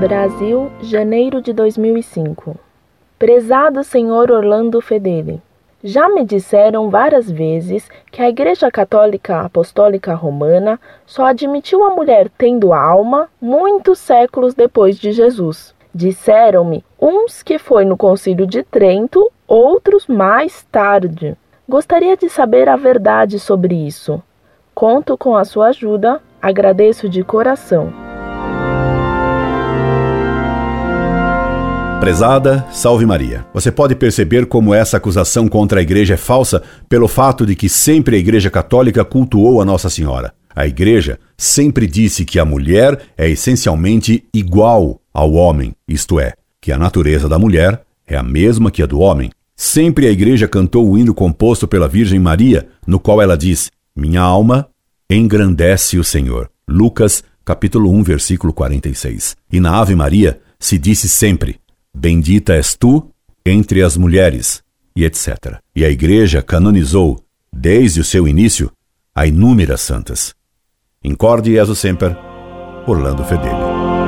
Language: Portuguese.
Brasil, janeiro de 2005. Prezado senhor Orlando Fedeli, já me disseram várias vezes que a Igreja Católica Apostólica Romana só admitiu a mulher tendo alma muitos séculos depois de Jesus. Disseram-me uns que foi no Concílio de Trento, outros mais tarde. Gostaria de saber a verdade sobre isso. Conto com a sua ajuda, agradeço de coração. Prezada, salve Maria. Você pode perceber como essa acusação contra a igreja é falsa pelo fato de que sempre a igreja católica cultuou a Nossa Senhora. A igreja sempre disse que a mulher é essencialmente igual ao homem, isto é, que a natureza da mulher é a mesma que a do homem. Sempre a igreja cantou o hino composto pela Virgem Maria, no qual ela diz: Minha alma engrandece o Senhor. Lucas, capítulo 1, versículo 46. E na Ave Maria se disse sempre: Bendita és tu entre as mulheres, e etc. E a Igreja canonizou, desde o seu início, a inúmeras santas. Incorde Jesus Semper, Orlando Fedeli.